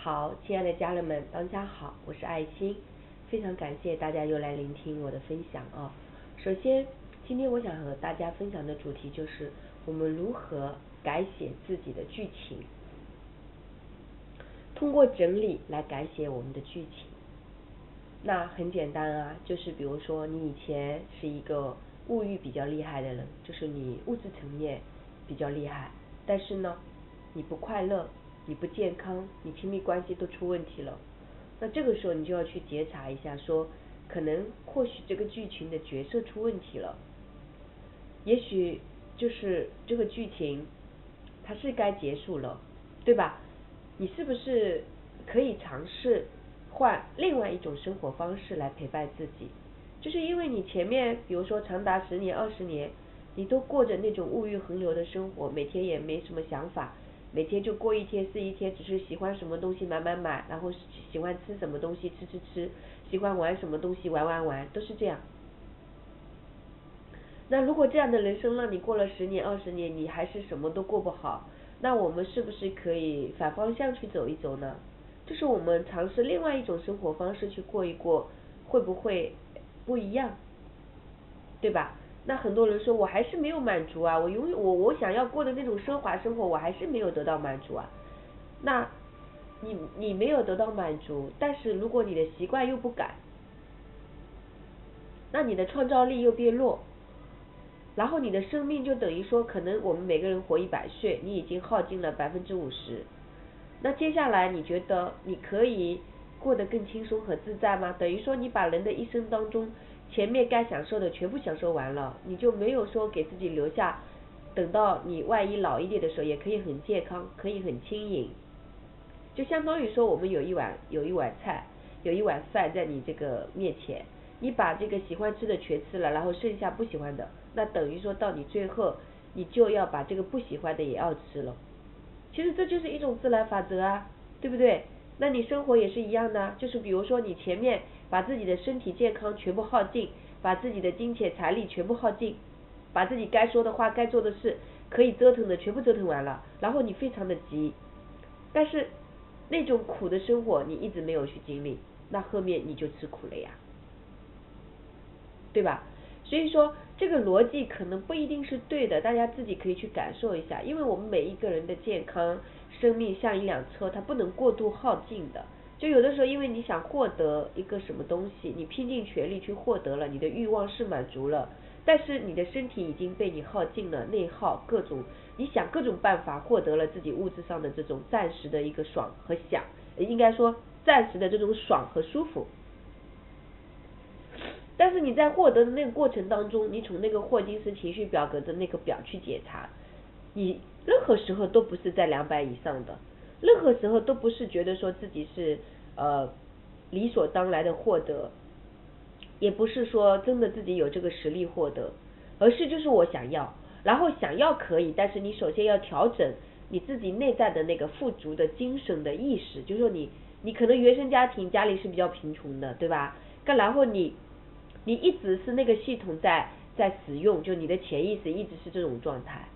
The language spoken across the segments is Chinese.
好，亲爱的家人们，大家好，我是爱心，非常感谢大家又来聆听我的分享啊。首先，今天我想和大家分享的主题就是我们如何改写自己的剧情，通过整理来改写我们的剧情。那很简单啊，就是比如说你以前是一个物欲比较厉害的人，就是你物质层面比较厉害，但是呢，你不快乐。你不健康，你亲密关系都出问题了，那这个时候你就要去觉察一下，说可能或许这个剧情的角色出问题了，也许就是这个剧情它是该结束了，对吧？你是不是可以尝试换另外一种生活方式来陪伴自己？就是因为你前面比如说长达十年、二十年，你都过着那种物欲横流的生活，每天也没什么想法。每天就过一天是一天，只是喜欢什么东西买买买，然后喜欢吃什么东西吃吃吃，喜欢玩什么东西玩玩玩，都是这样。那如果这样的人生让你过了十年二十年，你还是什么都过不好，那我们是不是可以反方向去走一走呢？就是我们尝试另外一种生活方式去过一过，会不会不一样？对吧？那很多人说，我还是没有满足啊，我永远我我想要过的那种奢华生活，我还是没有得到满足啊。那，你你没有得到满足，但是如果你的习惯又不改，那你的创造力又变弱，然后你的生命就等于说，可能我们每个人活一百岁，你已经耗尽了百分之五十，那接下来你觉得你可以过得更轻松和自在吗？等于说你把人的一生当中。前面该享受的全部享受完了，你就没有说给自己留下，等到你万一老一点的时候，也可以很健康，可以很轻盈。就相当于说，我们有一碗有一碗菜，有一碗饭在你这个面前，你把这个喜欢吃的全吃了，然后剩下不喜欢的，那等于说到你最后，你就要把这个不喜欢的也要吃了。其实这就是一种自然法则啊，对不对？那你生活也是一样的，就是比如说你前面。把自己的身体健康全部耗尽，把自己的金钱财力全部耗尽，把自己该说的话、该做的事、可以折腾的全部折腾完了，然后你非常的急，但是那种苦的生活你一直没有去经历，那后面你就吃苦了呀，对吧？所以说这个逻辑可能不一定是对的，大家自己可以去感受一下，因为我们每一个人的健康生命像一辆车，它不能过度耗尽的。就有的时候，因为你想获得一个什么东西，你拼尽全力去获得了，你的欲望是满足了，但是你的身体已经被你耗尽了，内耗各种，你想各种办法获得了自己物质上的这种暂时的一个爽和享，应该说暂时的这种爽和舒服，但是你在获得的那个过程当中，你从那个霍金斯情绪表格的那个表去检查，你任何时候都不是在两百以上的。任何时候都不是觉得说自己是呃理所当然的获得，也不是说真的自己有这个实力获得，而是就是我想要，然后想要可以，但是你首先要调整你自己内在的那个富足的精神的意识，就是说你你可能原生家庭家里是比较贫穷的，对吧？然后你你一直是那个系统在在使用，就你的潜意识一直是这种状态。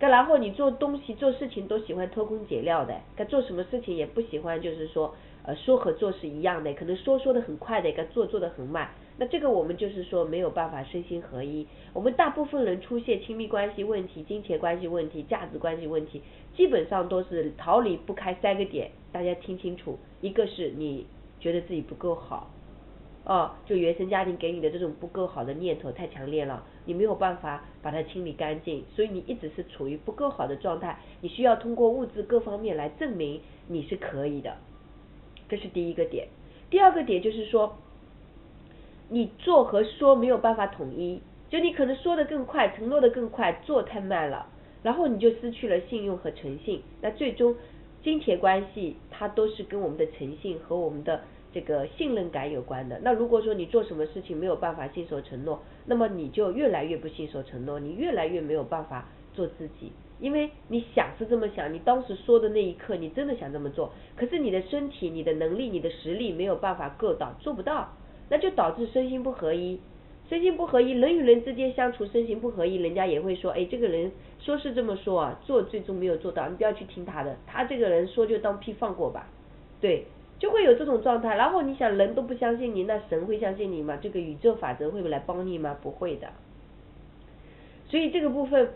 再然后你做东西做事情都喜欢偷工减料的，该做什么事情也不喜欢，就是说呃说和做是一样的，可能说说的很快的，该做做的很慢。那这个我们就是说没有办法身心合一。我们大部分人出现亲密关系问题、金钱关系问题、价值关系问题，基本上都是逃离不开三个点，大家听清楚，一个是你觉得自己不够好。哦，就原生家庭给你的这种不够好的念头太强烈了，你没有办法把它清理干净，所以你一直是处于不够好的状态，你需要通过物质各方面来证明你是可以的，这是第一个点。第二个点就是说，你做和说没有办法统一，就你可能说的更快，承诺的更快，做太慢了，然后你就失去了信用和诚信，那最终金钱关系它都是跟我们的诚信和我们的。这个信任感有关的。那如果说你做什么事情没有办法信守承诺，那么你就越来越不信守承诺，你越来越没有办法做自己。因为你想是这么想，你当时说的那一刻，你真的想这么做，可是你的身体、你的能力、你的实力没有办法够到，做不到，那就导致身心不合一。身心不合一，人与人之间相处身心不合一，人家也会说，哎，这个人说是这么说啊，做最终没有做到，你不要去听他的，他这个人说就当屁放过吧，对，就会有这种状态。然后你想，人都不相信你，那神会相信你吗？这个宇宙法则会不会来帮你吗？不会的。所以这个部分。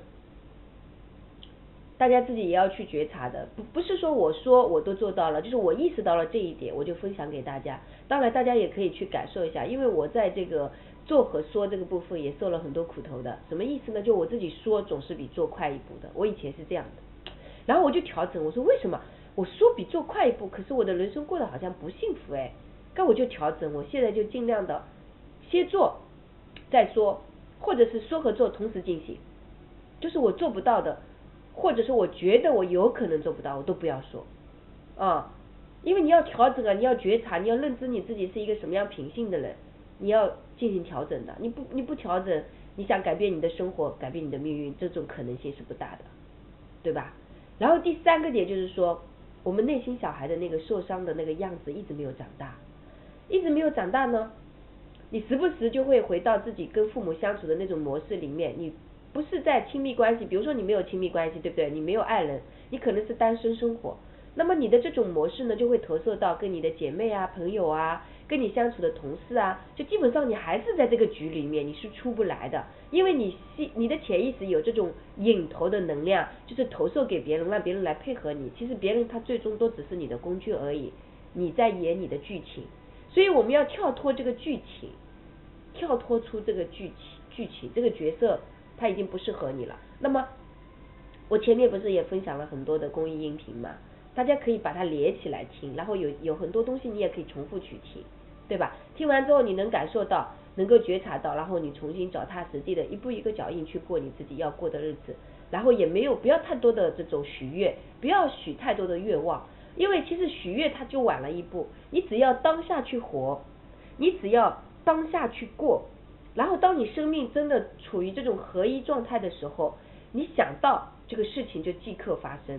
大家自己也要去觉察的，不不是说我说我都做到了，就是我意识到了这一点，我就分享给大家。当然，大家也可以去感受一下，因为我在这个做和说这个部分也受了很多苦头的。什么意思呢？就我自己说总是比做快一步的，我以前是这样的。然后我就调整，我说为什么我说比做快一步，可是我的人生过得好像不幸福哎？那我就调整，我现在就尽量的先做再说，或者是说和做同时进行，就是我做不到的。或者说，我觉得我有可能做不到，我都不要说，啊，因为你要调整啊，你要觉察，你要认知你自己是一个什么样品性的人，你要进行调整的。你不你不调整，你想改变你的生活，改变你的命运，这种可能性是不大的，对吧？然后第三个点就是说，我们内心小孩的那个受伤的那个样子一直没有长大，一直没有长大呢，你时不时就会回到自己跟父母相处的那种模式里面，你。不是在亲密关系，比如说你没有亲密关系，对不对？你没有爱人，你可能是单身生活。那么你的这种模式呢，就会投射到跟你的姐妹啊、朋友啊、跟你相处的同事啊，就基本上你还是在这个局里面，你是出不来的，因为你心你的潜意识有这种引头的能量，就是投射给别人，让别人来配合你。其实别人他最终都只是你的工具而已，你在演你的剧情。所以我们要跳脱这个剧情，跳脱出这个剧情剧情这个角色。他已经不适合你了。那么，我前面不是也分享了很多的公益音频嘛？大家可以把它连起来听，然后有有很多东西你也可以重复去听，对吧？听完之后你能感受到，能够觉察到，然后你重新脚踏实地的一步一个脚印去过你自己要过的日子，然后也没有不要太多的这种许愿，不要许太多的愿望，因为其实许愿它就晚了一步，你只要当下去活，你只要当下去过。然后，当你生命真的处于这种合一状态的时候，你想到这个事情就即刻发生，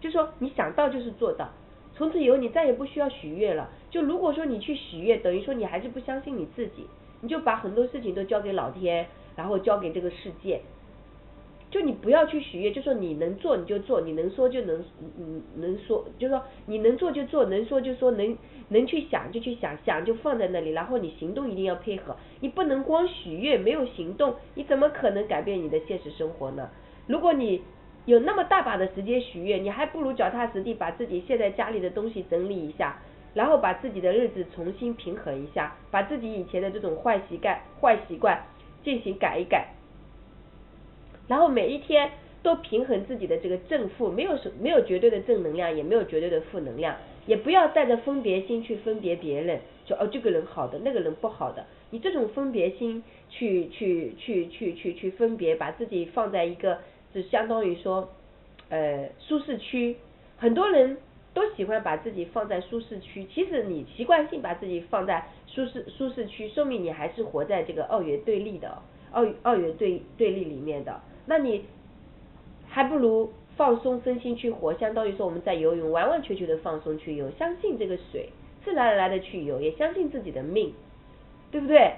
就说你想到就是做到，从此以后你再也不需要许愿了。就如果说你去许愿，等于说你还是不相信你自己，你就把很多事情都交给老天，然后交给这个世界。就你不要去许愿，就说你能做你就做，你能说就能，嗯，能说就说你能做就做，能说就说，能能去想就去想，想就放在那里，然后你行动一定要配合，你不能光许愿没有行动，你怎么可能改变你的现实生活呢？如果你有那么大把的时间许愿，你还不如脚踏实地把自己现在家里的东西整理一下，然后把自己的日子重新平衡一下，把自己以前的这种坏习惯坏习惯进行改一改。然后每一天都平衡自己的这个正负，没有什没有绝对的正能量，也没有绝对的负能量，也不要带着分别心去分别别人，说哦这个人好的，那个人不好的，你这种分别心去去去去去去分别，把自己放在一个就相当于说呃舒适区，很多人都喜欢把自己放在舒适区，其实你习惯性把自己放在舒适舒适区，说明你还是活在这个二元对立的二二元对对立里面的。那你还不如放松身心去活，相当于说我们在游泳，完完全全的放松去游，相信这个水自然而然的去游，也相信自己的命，对不对？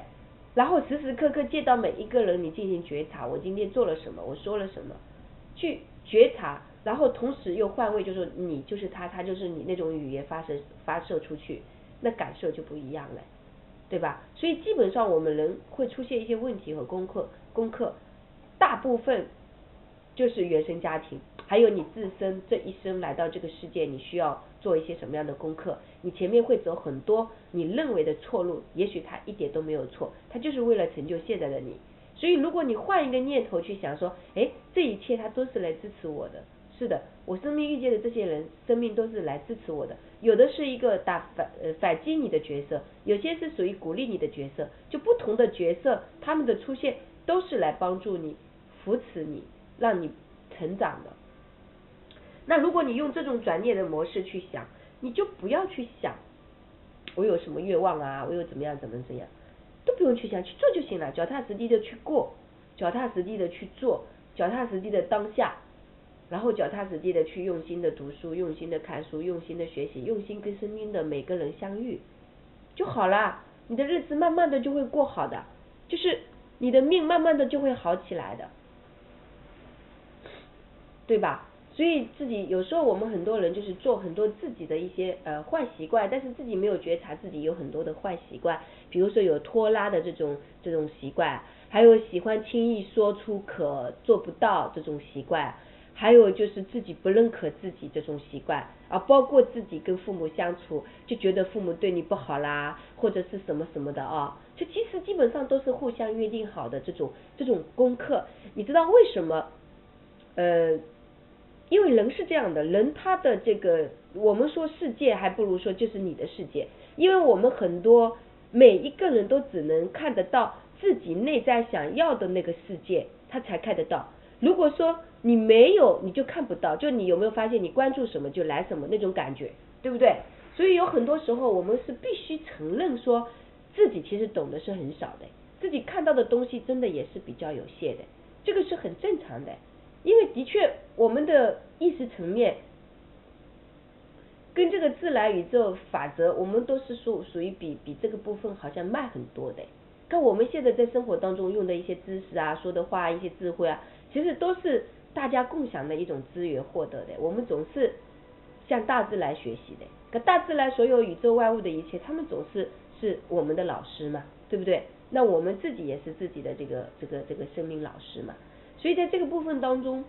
然后时时刻刻见到每一个人，你进行觉察，我今天做了什么，我说了什么，去觉察，然后同时又换位，就是你就是他，他就是你那种语言发射发射出去，那感受就不一样了，对吧？所以基本上我们人会出现一些问题和功课，功课。大部分就是原生家庭，还有你自身这一生来到这个世界，你需要做一些什么样的功课？你前面会走很多你认为的错路，也许他一点都没有错，他就是为了成就现在的你。所以如果你换一个念头去想说，哎，这一切他都是来支持我的，是的，我生命遇见的这些人，生命都是来支持我的。有的是一个打反呃反击你的角色，有些是属于鼓励你的角色，就不同的角色，他们的出现都是来帮助你。扶持你，让你成长的。那如果你用这种转念的模式去想，你就不要去想我有什么愿望啊，我又怎么样怎么怎样，都不用去想，去做就行了，脚踏实地的去过，脚踏实地的去做，脚踏实地的当下，然后脚踏实地的去用心的读书，用心的看书，用心的学习，用心跟身边的每个人相遇，就好了，你的日子慢慢的就会过好的，就是你的命慢慢的就会好起来的，对吧？所以自己有时候我们很多人就是做很多自己的一些呃坏习惯，但是自己没有觉察自己有很多的坏习惯，比如说有拖拉的这种这种习惯，还有喜欢轻易说出可做不到这种习惯。还有就是自己不认可自己这种习惯啊，包括自己跟父母相处就觉得父母对你不好啦，或者是什么什么的啊，这其实基本上都是互相约定好的这种这种功课。你知道为什么？呃，因为人是这样的，人他的这个我们说世界还不如说就是你的世界，因为我们很多每一个人都只能看得到自己内在想要的那个世界，他才看得到。如果说你没有，你就看不到。就你有没有发现，你关注什么就来什么那种感觉，对不对？所以有很多时候，我们是必须承认说，自己其实懂得是很少的，自己看到的东西真的也是比较有限的，这个是很正常的。因为的确，我们的意识层面跟这个自然宇宙法则，我们都是属属于比比这个部分好像慢很多的。看我们现在在生活当中用的一些知识啊，说的话，一些智慧啊。其实都是大家共享的一种资源获得的，我们总是向大自然学习的。可大自然所有宇宙万物的一切，他们总是是我们的老师嘛，对不对？那我们自己也是自己的这个这个这个生命老师嘛。所以在这个部分当中，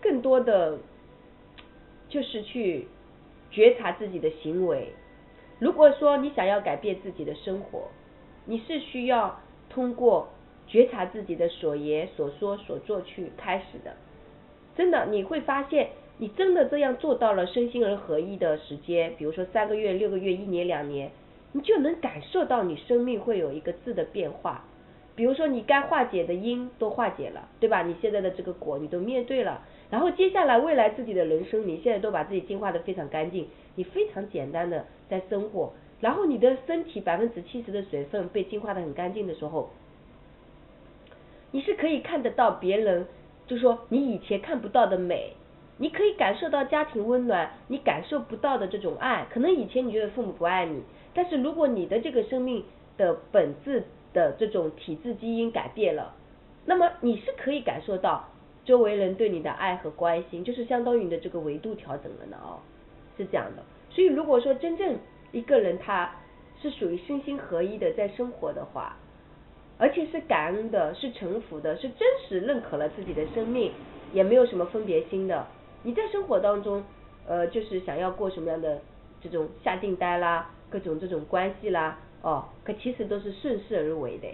更多的就是去觉察自己的行为。如果说你想要改变自己的生活，你是需要通过。觉察自己的所言所说所做去开始的，真的你会发现，你真的这样做到了身心而合一的时间，比如说三个月、六个月、一年、两年，你就能感受到你生命会有一个质的变化。比如说你该化解的因都化解了，对吧？你现在的这个果你都面对了，然后接下来未来自己的人生，你现在都把自己净化的非常干净，你非常简单的在生活，然后你的身体百分之七十的水分被净化的很干净的时候。你是可以看得到别人，就说你以前看不到的美，你可以感受到家庭温暖，你感受不到的这种爱。可能以前你觉得父母不爱你，但是如果你的这个生命的本质的这种体质基因改变了，那么你是可以感受到周围人对你的爱和关心，就是相当于你的这个维度调整了呢哦，是这样的。所以如果说真正一个人他是属于身心合一的在生活的话。而且是感恩的，是臣服的，是真实认可了自己的生命，也没有什么分别心的。你在生活当中，呃，就是想要过什么样的这种下订单啦，各种这种关系啦，哦，可其实都是顺势而为的，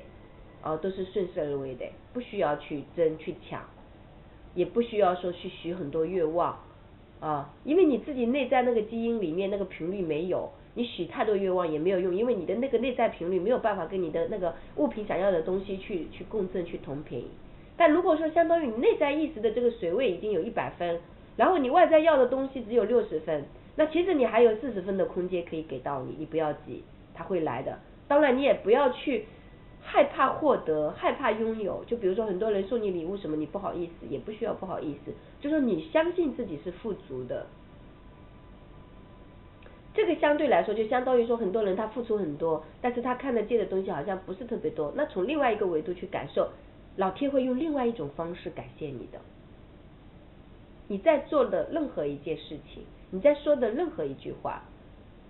哦，都是顺势而为的，不需要去争去抢，也不需要说去许很多愿望，啊，因为你自己内在那个基因里面那个频率没有。你许太多愿望也没有用，因为你的那个内在频率没有办法跟你的那个物品想要的东西去去共振去同频。但如果说相当于你内在意识的这个水位已经有一百分，然后你外在要的东西只有六十分，那其实你还有四十分的空间可以给到你，你不要急，他会来的。当然你也不要去害怕获得，害怕拥有。就比如说很多人送你礼物什么，你不好意思，也不需要不好意思，就说你相信自己是富足的。这个相对来说，就相当于说，很多人他付出很多，但是他看得见的东西好像不是特别多。那从另外一个维度去感受，老天会用另外一种方式感谢你的。你在做的任何一件事情，你在说的任何一句话，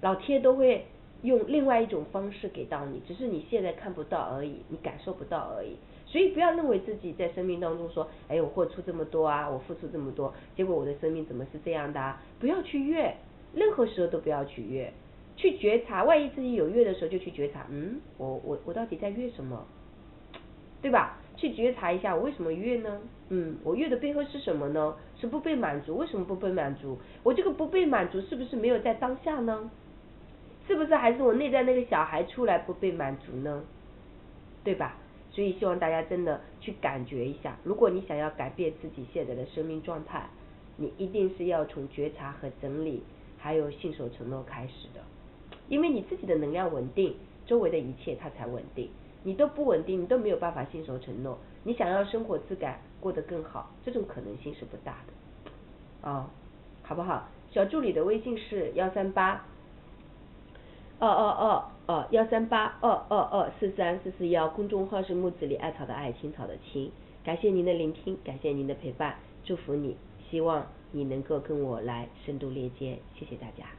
老天都会用另外一种方式给到你，只是你现在看不到而已，你感受不到而已。所以不要认为自己在生命当中说，哎，我付出这么多啊，我付出这么多，结果我的生命怎么是这样的？啊？不要去怨。任何时候都不要取悦，去觉察，万一自己有约的时候就去觉察，嗯，我我我到底在约什么，对吧？去觉察一下我为什么约呢？嗯，我约的背后是什么呢？是不被满足？为什么不被满足？我这个不被满足是不是没有在当下呢？是不是还是我内在那个小孩出来不被满足呢？对吧？所以希望大家真的去感觉一下，如果你想要改变自己现在的生命状态，你一定是要从觉察和整理。还有信守承诺开始的，因为你自己的能量稳定，周围的一切它才稳定。你都不稳定，你都没有办法信守承诺。你想要生活质感过得更好，这种可能性是不大的。哦，好不好？小助理的微信是幺三八二二二二幺三八二二二四三四四幺，公众号是木子里艾草的艾青草的青。感谢您的聆听，感谢您的陪伴，祝福你，希望。你能够跟我来深度链接谢谢大家。